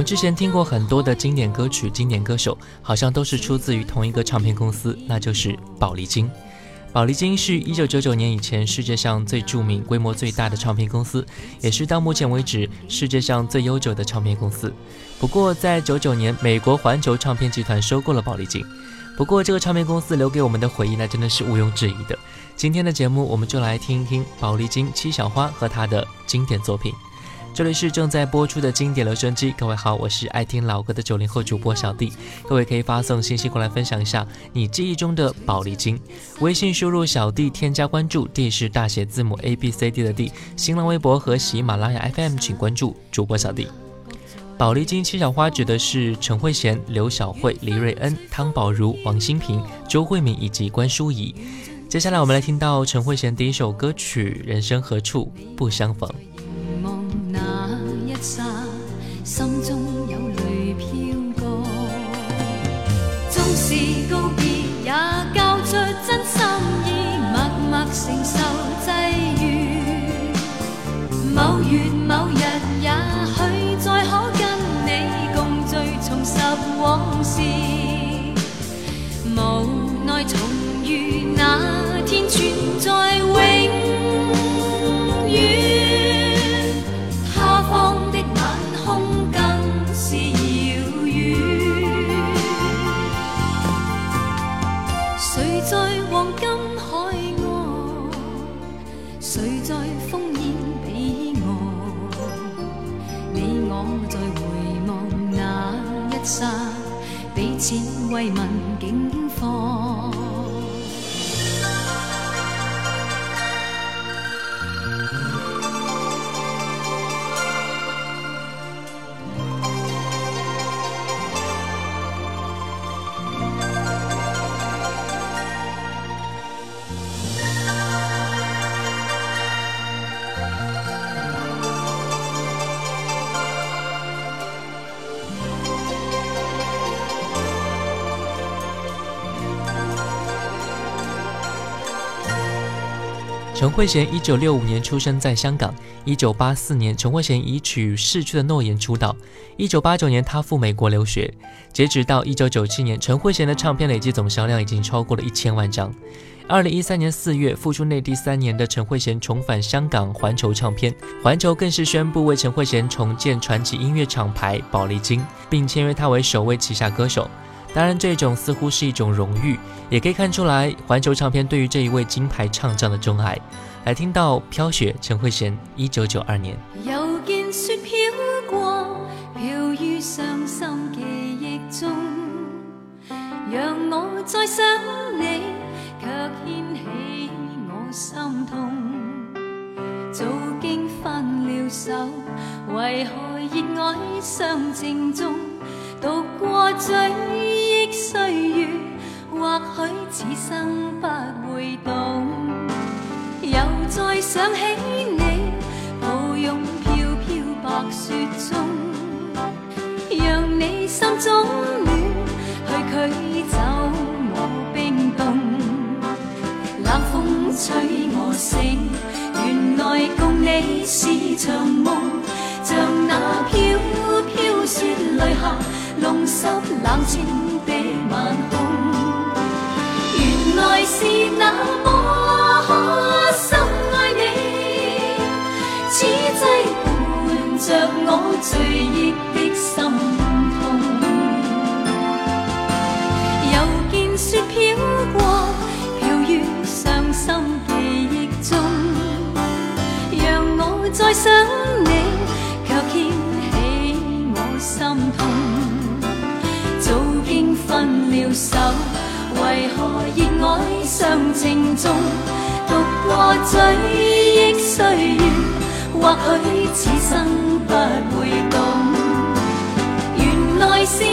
我们之前听过很多的经典歌曲、经典歌手，好像都是出自于同一个唱片公司，那就是宝丽金。宝丽金是一九九九年以前世界上最著名、规模最大的唱片公司，也是到目前为止世界上最悠久的唱片公司。不过，在九九年，美国环球唱片集团收购了宝丽金。不过，这个唱片公司留给我们的回忆，那真的是毋庸置疑的。今天的节目，我们就来听一听宝丽金七小花和她的经典作品。这里是正在播出的经典留声机，各位好，我是爱听老歌的九零后主播小弟。各位可以发送信息过来分享一下你记忆中的宝丽金，微信输入小弟添加关注，D 是大写字母 A B C D 的 D，新浪微博和喜马拉雅 FM 请关注主播小弟。宝丽金七小花指的是陈慧娴、刘晓慧、黎瑞恩、汤宝如、王心平、周慧敏以及关淑怡。接下来我们来听到陈慧娴第一首歌曲《人生何处不相逢》。凝望那一刹，心中有泪飘降。纵是告别，也交出真心意，默默承受际遇。某月此慰陈慧娴一九六五年出生在香港，一九八四年，陈慧娴以曲《逝去的诺言》出道。一九八九年，她赴美国留学。截止到一九九七年，陈慧娴的唱片累计总销量已经超过了一千万张。二零一三年四月，复出内地三年的陈慧娴重返香港环球唱片，环球更是宣布为陈慧娴重建传奇音乐厂牌宝丽金，并签约她为首位旗下歌手。当然，这种似乎是一种荣誉，也可以看出来环球唱片对于这一位金牌唱将的钟爱。来听到《飘雪》，陈慧娴，一九九二年。又见雪飘过，飘于伤心记忆中，让我再想你，却掀起我心痛。早经分了手，为何热爱相正中？度过追忆岁月，或许此生不会懂。又再想起你，抱拥飘飘白雪中，让你心中暖，去驱走我冰冻。冷风吹我醒，原來共你是場夢，像那飄飄雪泪下，弄湿冷清的晚空原来是那么深爱你此际伴着我追忆的心痛又见雪飘过飘于伤心记忆中让我再想你却掀起我心痛。手，为何热爱尚情重？独过追忆岁月，或许此生不会懂。原来是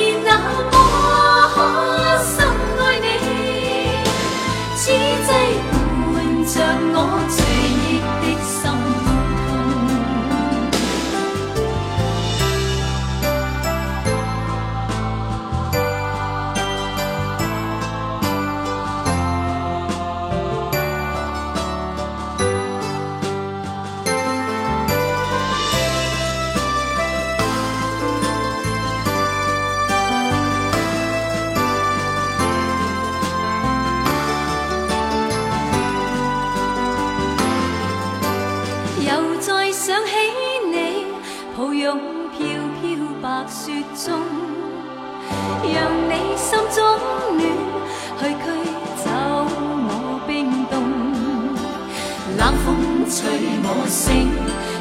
吹我醒，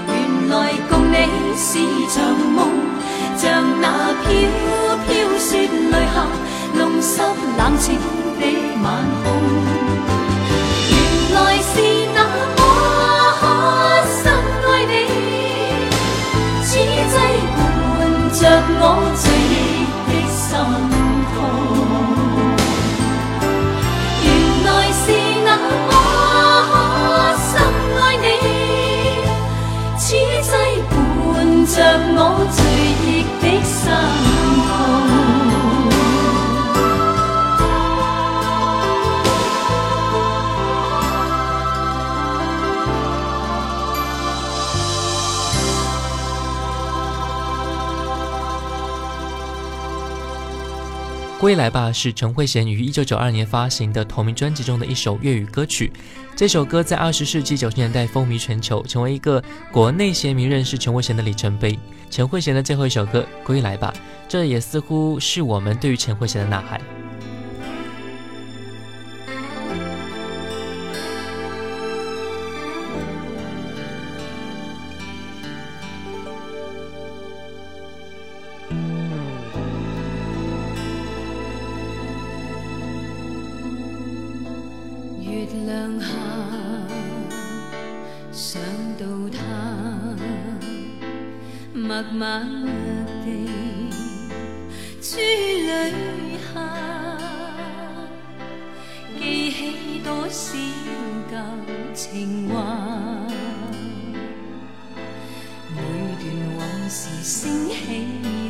原来共你是场梦，像那飘飘雪泪下，弄湿冷清的晚空。原来是归来吧是陈慧娴于一九九二年发行的同名专辑中的一首粤语歌曲。这首歌在二十世纪九十年代风靡全球，成为一个国内贤迷认识陈慧娴的里程碑。陈慧娴的最后一首歌《归来吧》，这也似乎是我们对于陈慧娴的呐喊。月亮下，想到他，默默地珠泪下，记起多少旧情话，每段往事升起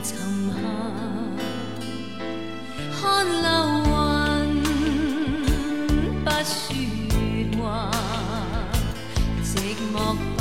沉下。も。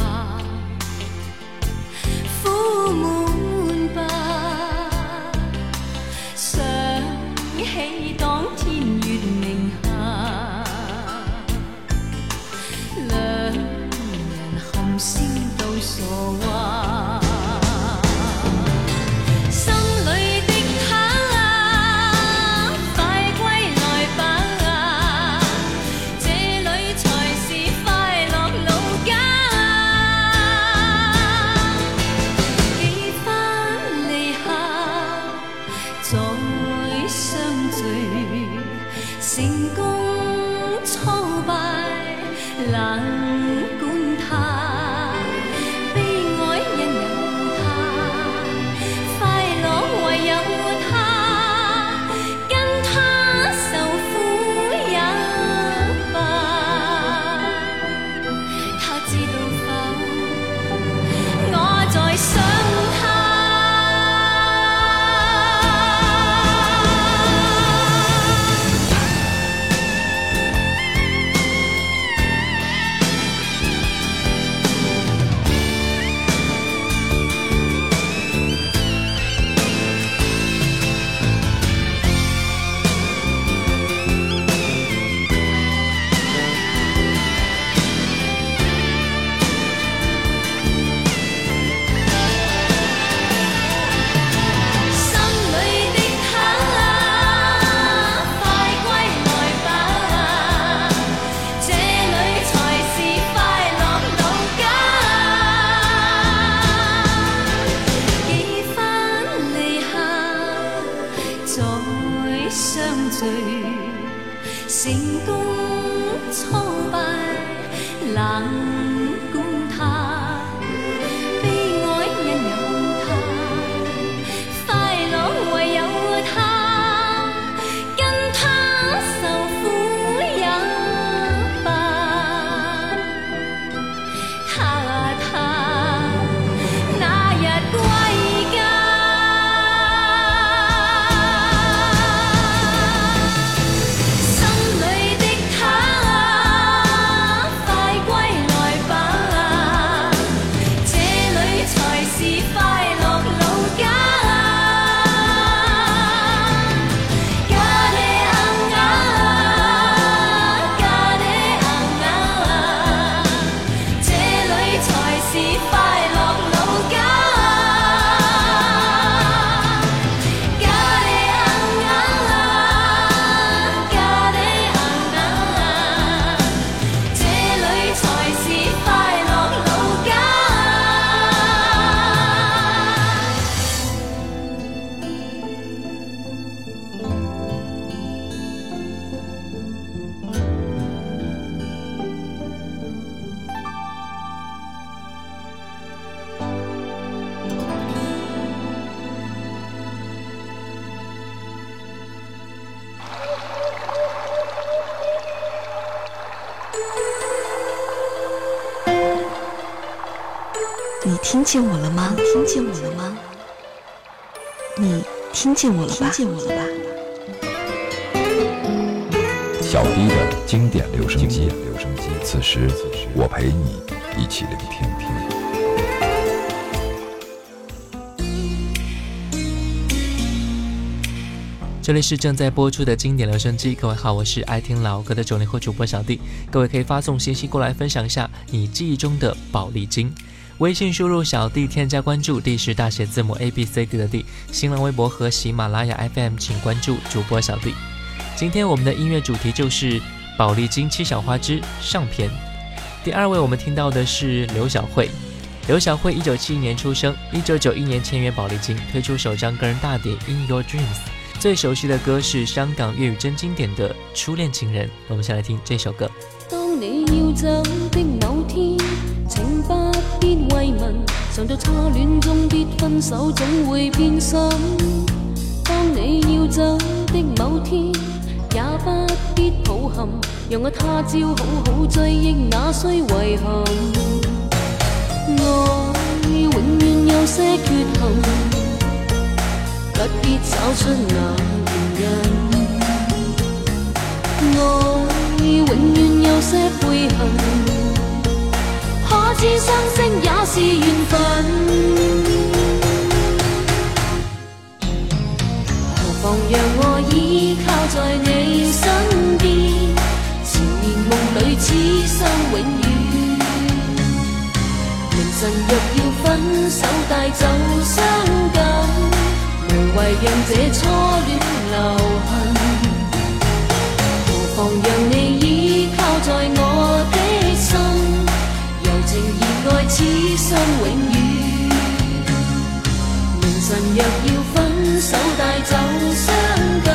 再相聚，成功挫败，冷见我了吗？听见我了吗？你听见我了吧？听见我了吧？小迪的经典留声机，此时我陪你一起聆听。这里是正在播出的经典留声机，各位好，我是爱听老歌的九零后主播小弟，各位可以发送信息过来分享一下你记忆中的宝丽金。微信输入小弟添加关注，D 是大写字母 A B C D 的 D。新浪微博和喜马拉雅 FM 请关注主播小弟。今天我们的音乐主题就是《宝丽金七小花之上篇》。第二位我们听到的是刘晓慧。刘晓慧一九七一年出生，一九九一年签约宝丽金，推出首张个人大碟《In Your Dreams》。最熟悉的歌是香港粤语真经典的《初恋情人》。我们先来听这首歌。当你要走的某天。不必慰问，尝到初恋中必分手，总会变心。当你要走的某天，也不必抱憾，让我他朝好好追忆那需遗憾。爱永远有些缺陷，不必找出那原因。爱永远有些悔恨。知相识也是缘分，何妨让我依靠在你身边，缠绵梦里此生永远。明晨若要分手带走伤感，无谓让这初恋留痕。何妨让你依靠在此生永远，明晨若要分手带走伤感，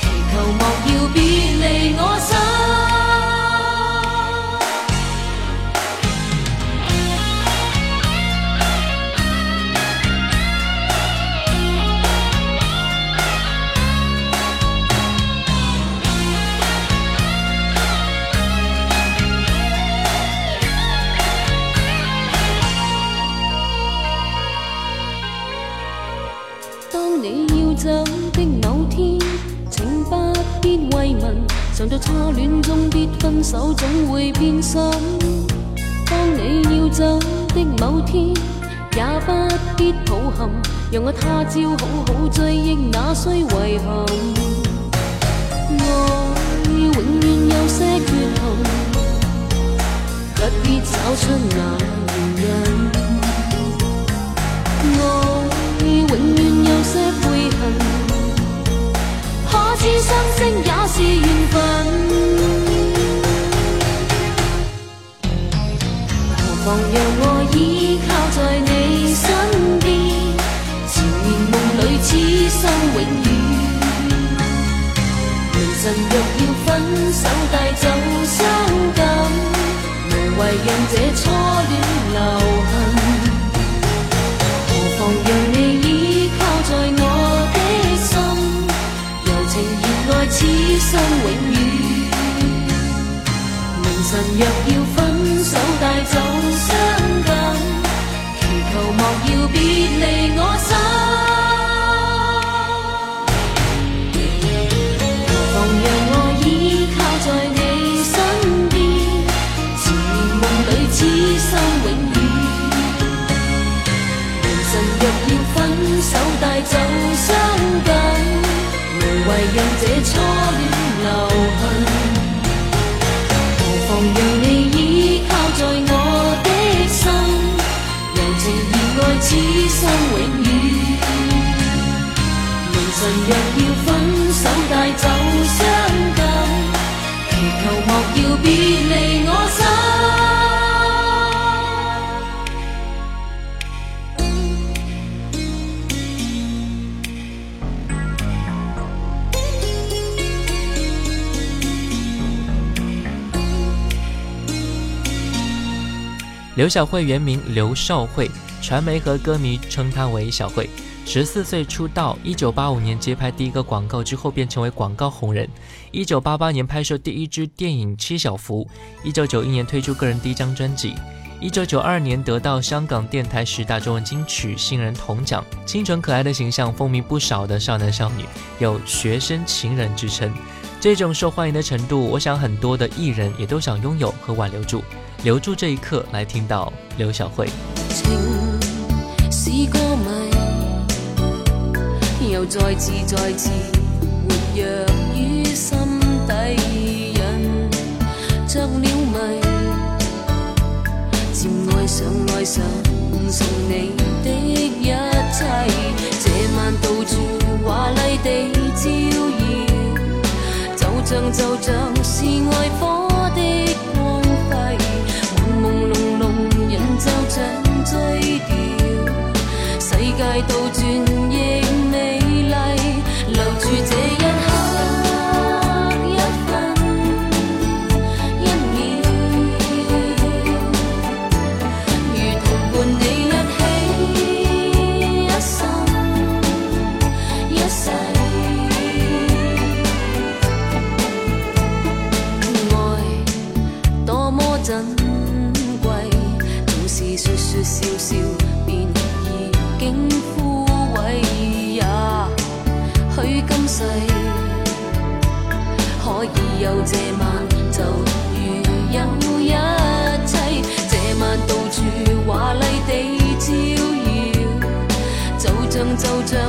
祈求莫要别离我。初恋中必分手，总会变心。当你要走的某天，也不必抱憾，让我他朝好好追忆那需遗憾。爱永远有些缺憾，不必找出那原因。让这初恋留痕，何妨让你依靠在我的心，柔情热爱此生永远。明晨若要就伤感，无谓让这初恋留痕。何妨让你依靠在我的心，柔情热爱此生永远。凌晨若刘小慧原名刘少慧，传媒和歌迷称她为小慧。十四岁出道，一九八五年接拍第一个广告之后，便成为广告红人。一九八八年拍摄第一支电影《七小福》，一九九一年推出个人第一张专辑。一九九二年得到香港电台十大中文金曲新人铜奖。清纯可爱的形象风靡不少的少男少女，有“学生情人”之称。这种受欢迎的程度，我想很多的艺人也都想拥有和挽留住。留住这一刻，来听到刘小慧。情是歌迷，又再次再次活跃于心底，人着了迷，渐爱上爱上从你的一切，这晚到处华丽地照耀，就像就像是爱火的就像醉掉，世界倒转亦美丽，留住这世可以有这晚，就如有一切。这晚到处华丽地照耀，就像就像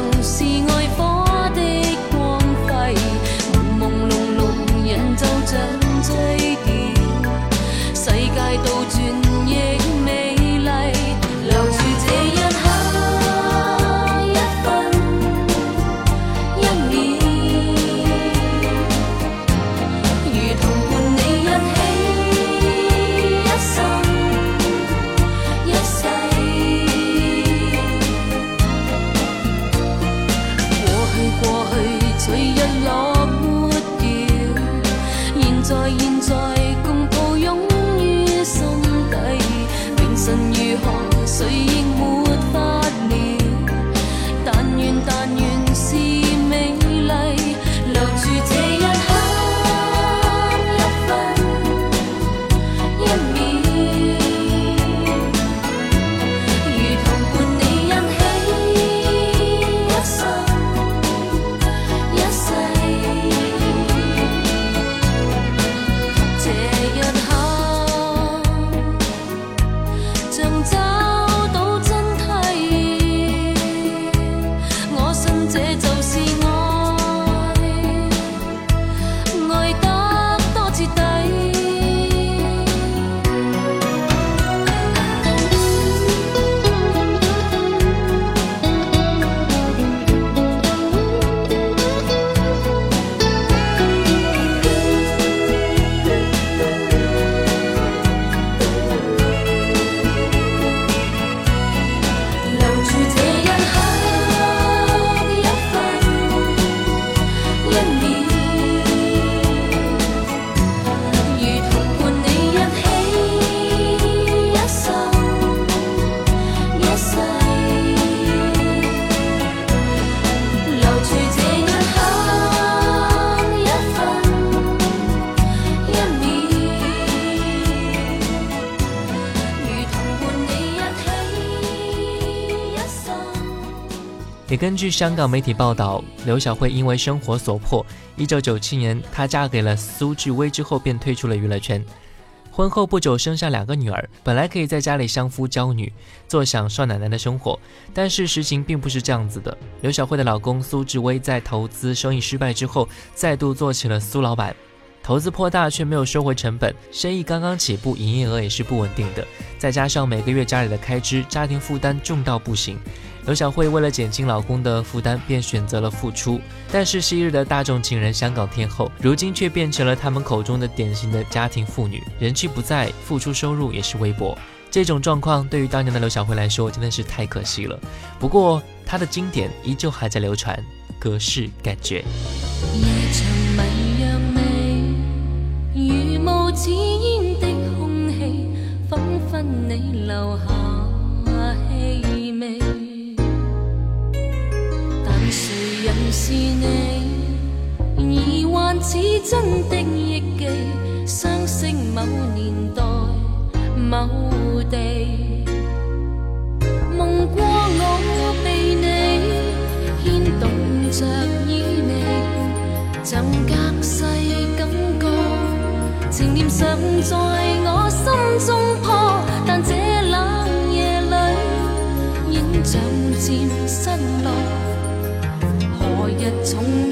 也根据香港媒体报道，刘晓慧因为生活所迫，一九九七年她嫁给了苏志威之后，便退出了娱乐圈。婚后不久生下两个女儿，本来可以在家里相夫教女，坐享少奶奶的生活，但是实情并不是这样子的。刘晓慧的老公苏志威在投资生意失败之后，再度做起了苏老板。投资颇大，却没有收回成本，生意刚刚起步，营业额也是不稳定的。再加上每个月家里的开支，家庭负担重到不行。刘小慧为了减轻老公的负担，便选择了复出。但是昔日的大众情人、香港天后，如今却变成了他们口中的典型的家庭妇女，人气不在，付出收入也是微薄。这种状况对于当年的刘小慧来说，真的是太可惜了。不过她的经典依旧还在流传，格式感觉。如无似烟的空气，仿佛你留下气是你？疑幻似真的忆记，相识某年代某地，梦过我被你牵动着意味，怎隔世感觉。情念尚在我心中破，但这冷夜里，影像渐。从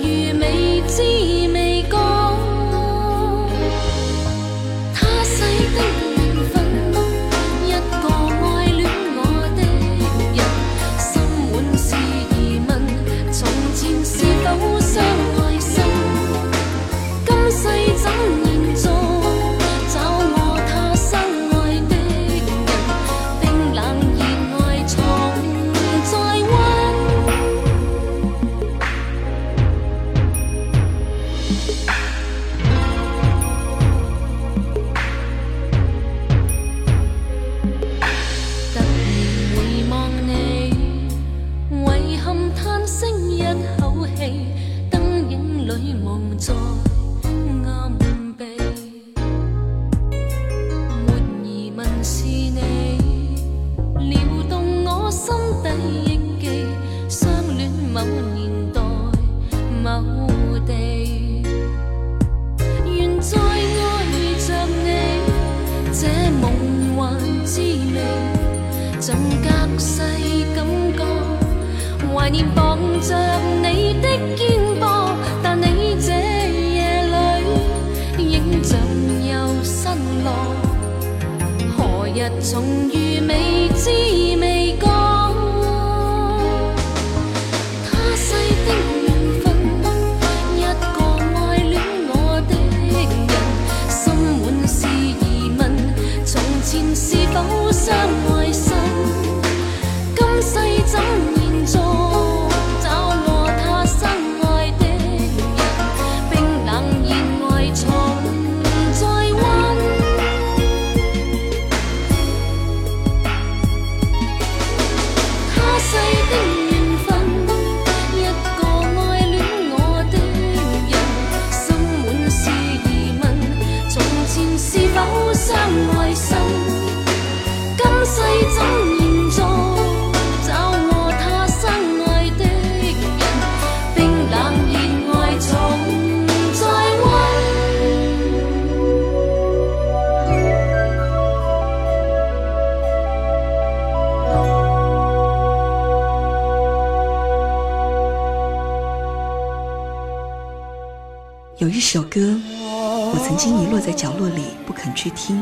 在角落里不肯去听，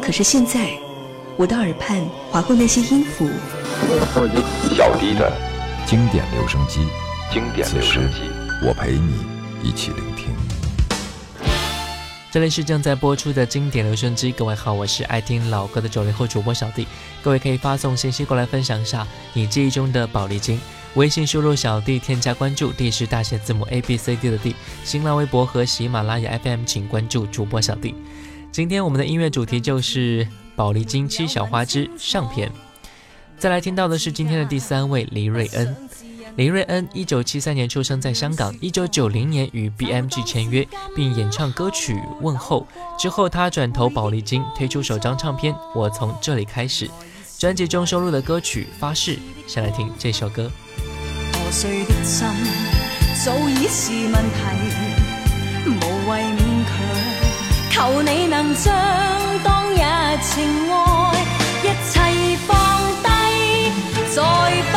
可是现在，我的耳畔划过那些音符。小迪的经典留声机，经典留声机，我陪你一起聆听。这里是正在播出的经典留声机，各位好，我是爱听老歌的九零后主播小弟，各位可以发送信息过来分享一下你记忆中的宝丽金。微信输入小弟添加关注，D 是大写字母 A B C D 的 D。新浪微博和喜马拉雅 FM 请关注主播小弟。今天我们的音乐主题就是《宝丽金七小花之上篇》。再来听到的是今天的第三位黎瑞恩。黎瑞恩一九七三年出生在香港，一九九零年与 BMG 签约，并演唱歌曲《问候》。之后他转投宝丽金，推出首张唱片《我从这里开始》。专辑中收录的歌曲《发誓》，先来听这首歌。破碎的心早已是问题，无谓勉强，求你能将当日情爱一切放低，再不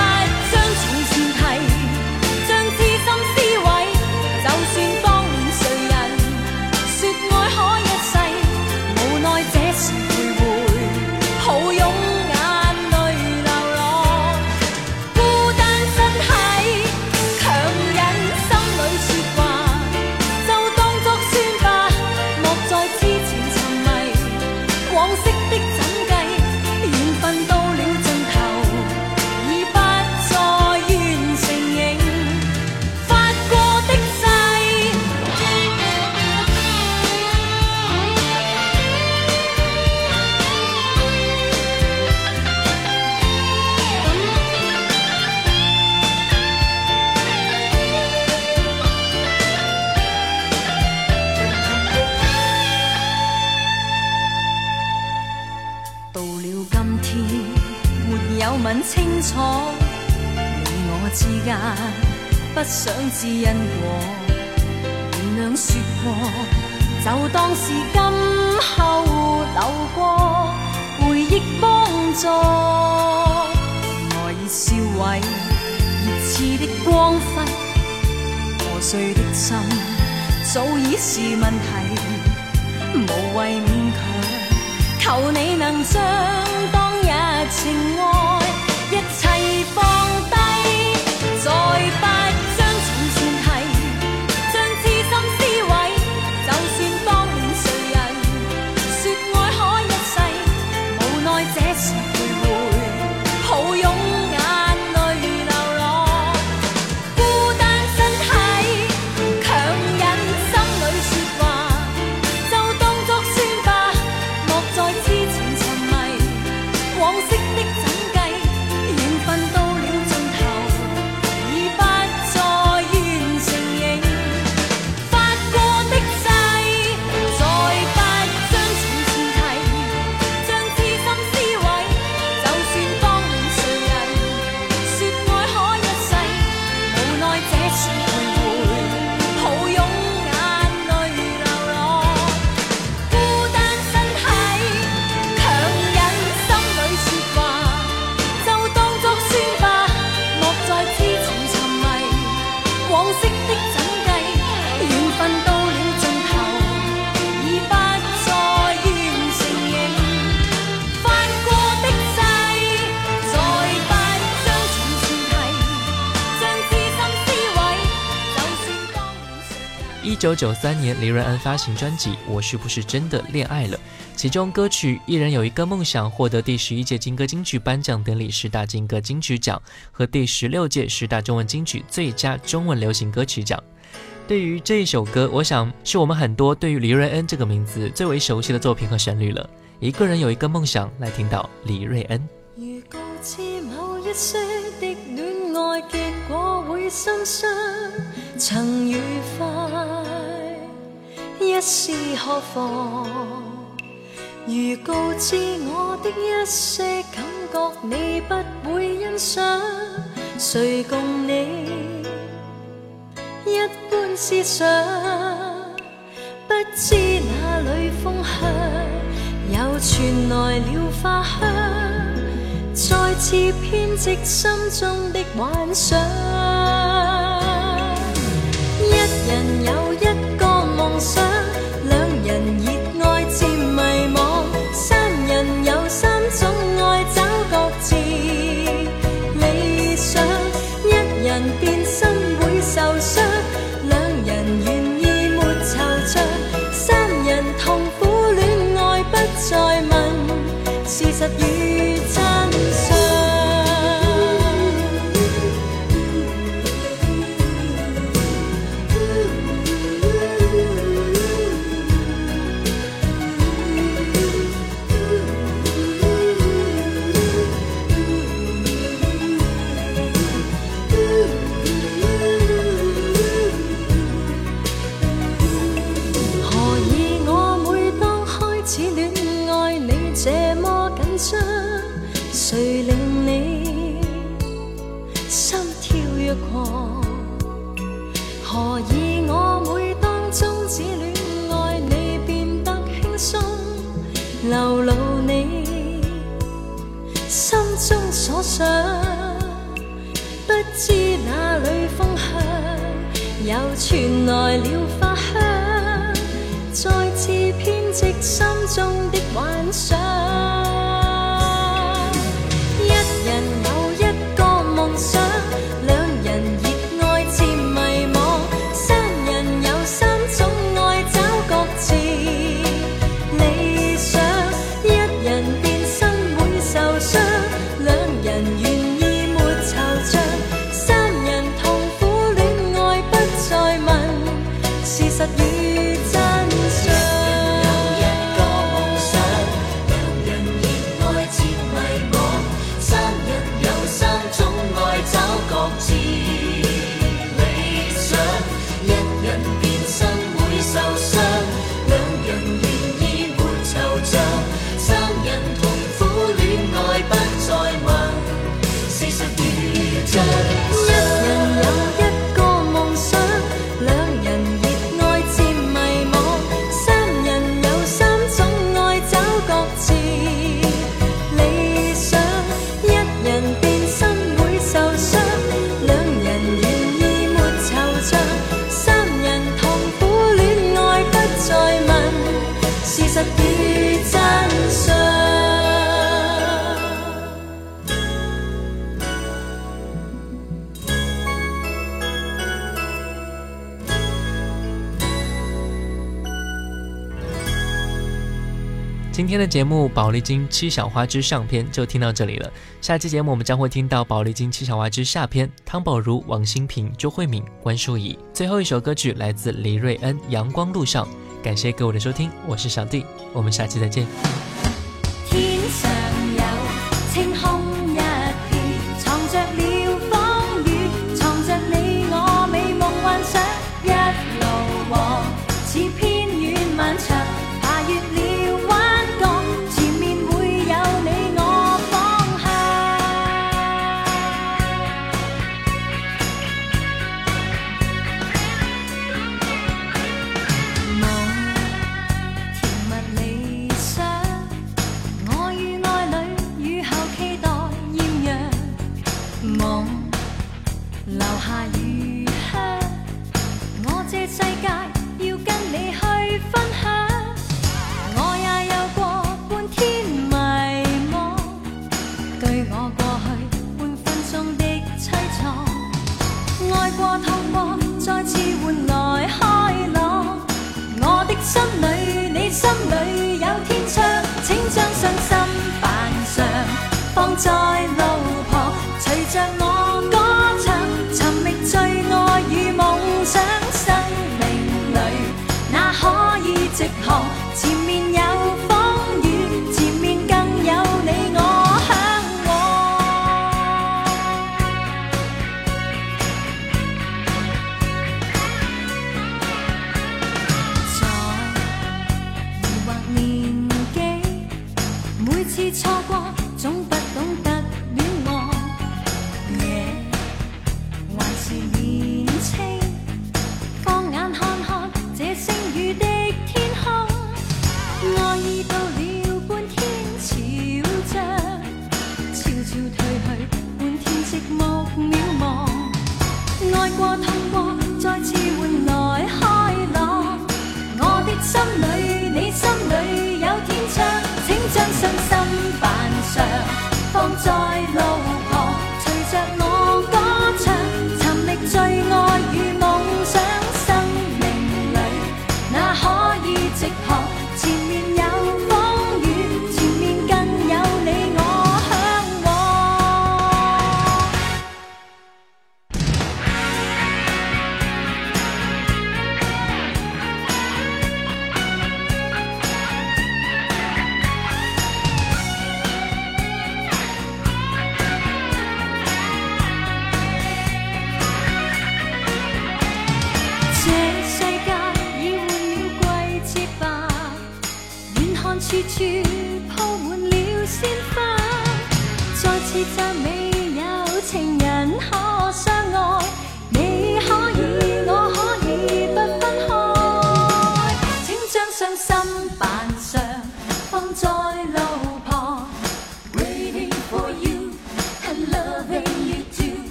知因果，原谅说过，就当是今后流过，回忆帮助，爱已烧毁，热炽的光辉，破碎的心早已是问题。无谓勉强。求你能将当日情爱一切放低，九九三年，黎瑞恩发行专辑《我是不是真的恋爱了》，其中歌曲《一人有一个梦想》获得第十一届金歌金曲颁奖典礼十大金歌金曲奖和第十六届十大中文金曲最佳中文流行歌曲奖。对于这一首歌，我想是我们很多对于黎瑞恩这个名字最为熟悉的作品和旋律了。一个人有一个梦想，来听到黎瑞恩。如告知某一些的戀愛結果會心傷，曾愉快，一試何妨？如告知我的一些感覺你不會欣賞，誰共你一般思想？不知哪裏風向，又傳來了花香。再次編織心中的幻想。一人有一个梦想，今天的节目宝丽金七小花之上篇就听到这里了下期节目我们将会听到宝丽金七小花之下篇汤宝如王心平周慧敏关淑怡最后一首歌曲来自黎瑞恩阳光路上感谢各位的收听我是小弟我们下期再见。